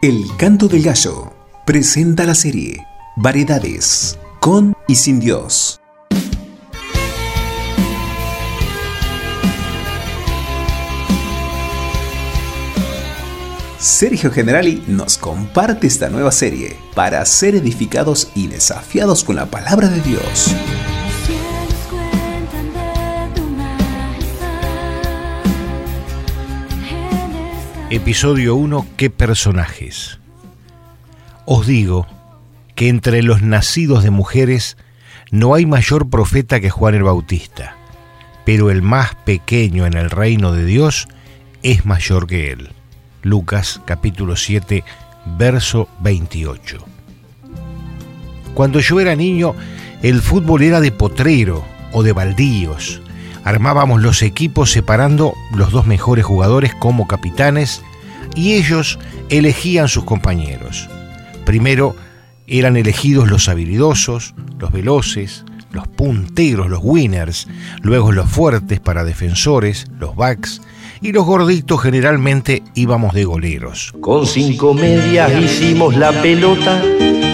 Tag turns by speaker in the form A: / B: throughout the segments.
A: El Canto del Gallo presenta la serie Variedades con y sin Dios. Sergio Generali nos comparte esta nueva serie para ser edificados y desafiados con la palabra de Dios.
B: Episodio 1. ¿Qué personajes? Os digo que entre los nacidos de mujeres no hay mayor profeta que Juan el Bautista, pero el más pequeño en el reino de Dios es mayor que él. Lucas capítulo 7, verso 28. Cuando yo era niño, el fútbol era de potrero o de baldíos. Armábamos los equipos separando los dos mejores jugadores como capitanes y ellos elegían sus compañeros. Primero eran elegidos los habilidosos, los veloces, los punteros, los winners, luego los fuertes para defensores, los backs, y los gorditos generalmente íbamos de goleros.
C: Con cinco medias hicimos la pelota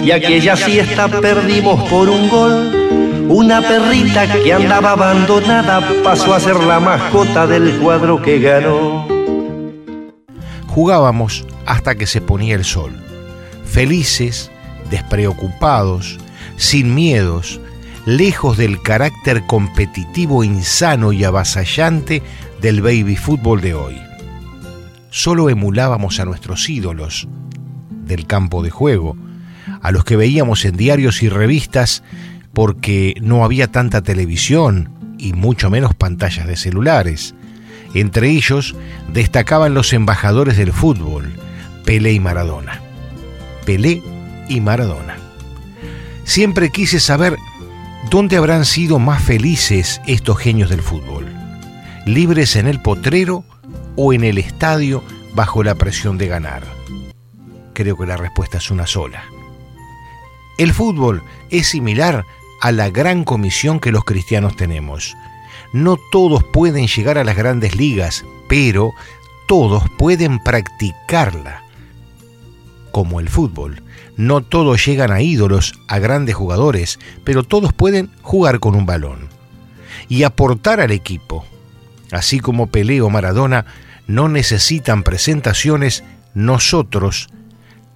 C: y aquella siesta perdimos por un gol. Una perrita que andaba abandonada pasó a ser la mascota del cuadro que ganó.
B: Jugábamos hasta que se ponía el sol, felices, despreocupados, sin miedos, lejos del carácter competitivo insano y avasallante del baby fútbol de hoy. Solo emulábamos a nuestros ídolos del campo de juego, a los que veíamos en diarios y revistas porque no había tanta televisión y mucho menos pantallas de celulares. Entre ellos destacaban los embajadores del fútbol, Pelé y Maradona. Pelé y Maradona. Siempre quise saber dónde habrán sido más felices estos genios del fútbol libres en el potrero o en el estadio bajo la presión de ganar? Creo que la respuesta es una sola. El fútbol es similar a la gran comisión que los cristianos tenemos. No todos pueden llegar a las grandes ligas, pero todos pueden practicarla. Como el fútbol, no todos llegan a ídolos, a grandes jugadores, pero todos pueden jugar con un balón y aportar al equipo así como Pelé o Maradona no necesitan presentaciones, nosotros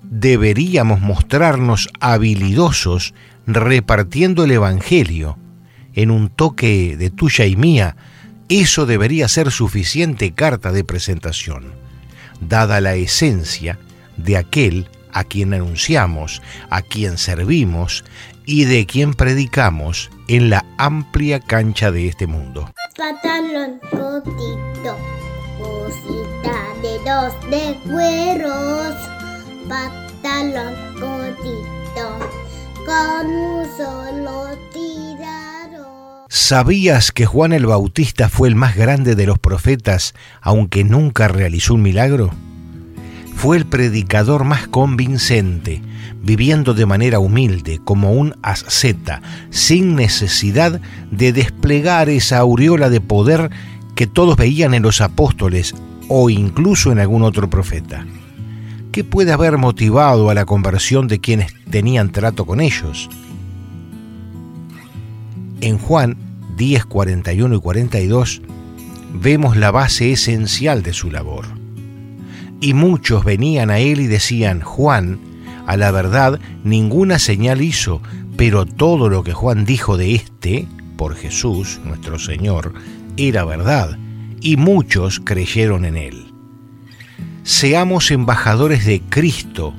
B: deberíamos mostrarnos habilidosos repartiendo el Evangelio en un toque de tuya y mía. Eso debería ser suficiente carta de presentación, dada la esencia de aquel a quien anunciamos, a quien servimos y de quien predicamos en la amplia cancha de este mundo.
D: Cosita de dos de cueros,
B: ¿Sabías que Juan el Bautista fue el más grande de los profetas, aunque nunca realizó un milagro? fue el predicador más convincente, viviendo de manera humilde, como un asceta, sin necesidad de desplegar esa aureola de poder que todos veían en los apóstoles o incluso en algún otro profeta. ¿Qué puede haber motivado a la conversión de quienes tenían trato con ellos? En Juan 10, 41 y 42 vemos la base esencial de su labor y muchos venían a él y decían, Juan, a la verdad, ninguna señal hizo, pero todo lo que Juan dijo de éste, por Jesús, nuestro Señor, era verdad, y muchos creyeron en él. Seamos embajadores de Cristo,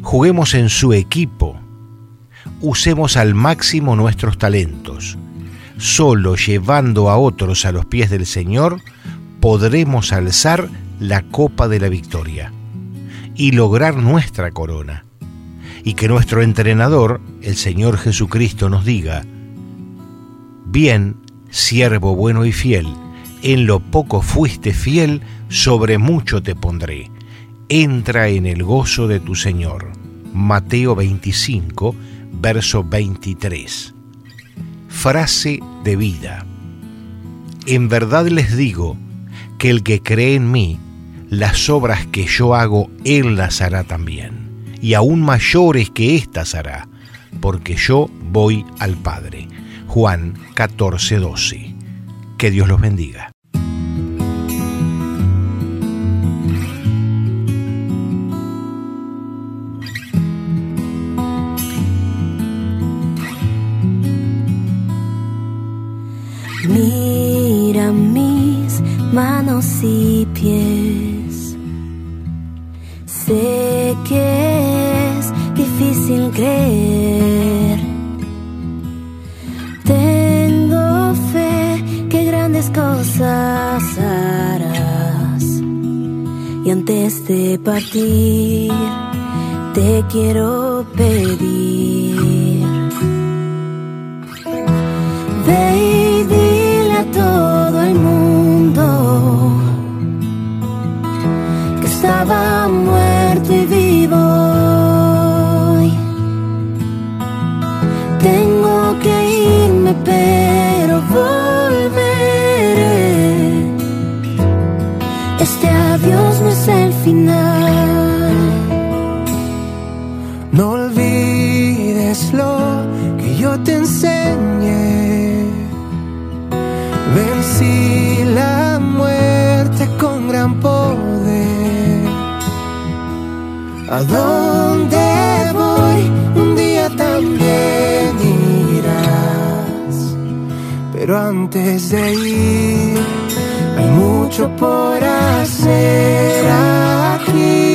B: juguemos en su equipo, usemos al máximo nuestros talentos. Solo llevando a otros a los pies del Señor podremos alzar la copa de la victoria y lograr nuestra corona. Y que nuestro entrenador, el Señor Jesucristo, nos diga, bien, siervo bueno y fiel, en lo poco fuiste fiel, sobre mucho te pondré. Entra en el gozo de tu Señor. Mateo 25, verso 23. Frase de vida. En verdad les digo que el que cree en mí, las obras que yo hago, Él las hará también, y aún mayores que éstas hará, porque yo voy al Padre. Juan 14, 12. Que Dios los bendiga.
E: Mira mis manos y pies. Sé que es difícil creer. Tengo fe que grandes cosas harás. Y antes de partir, te quiero pedir. Volveré. Este adiós no es el final.
F: No olvides lo que yo te enseñé Vencí la muerte con gran poder. ¿A dónde Pero antes de ir, hay mucho por hacer aquí.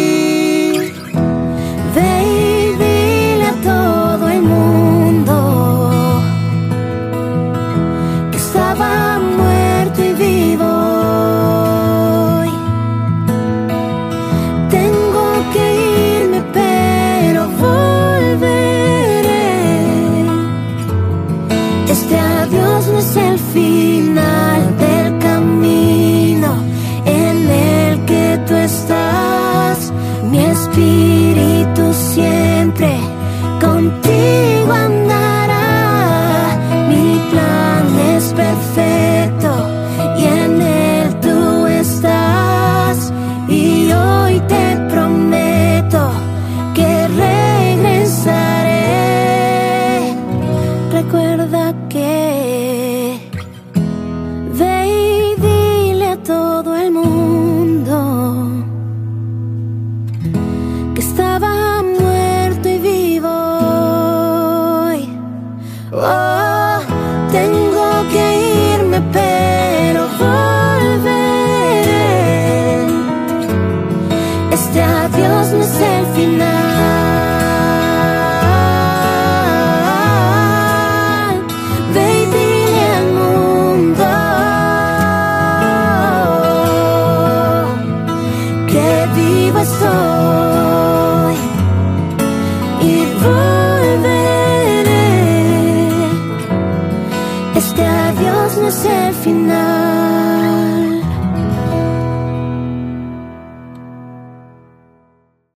F: Este adiós no es el final.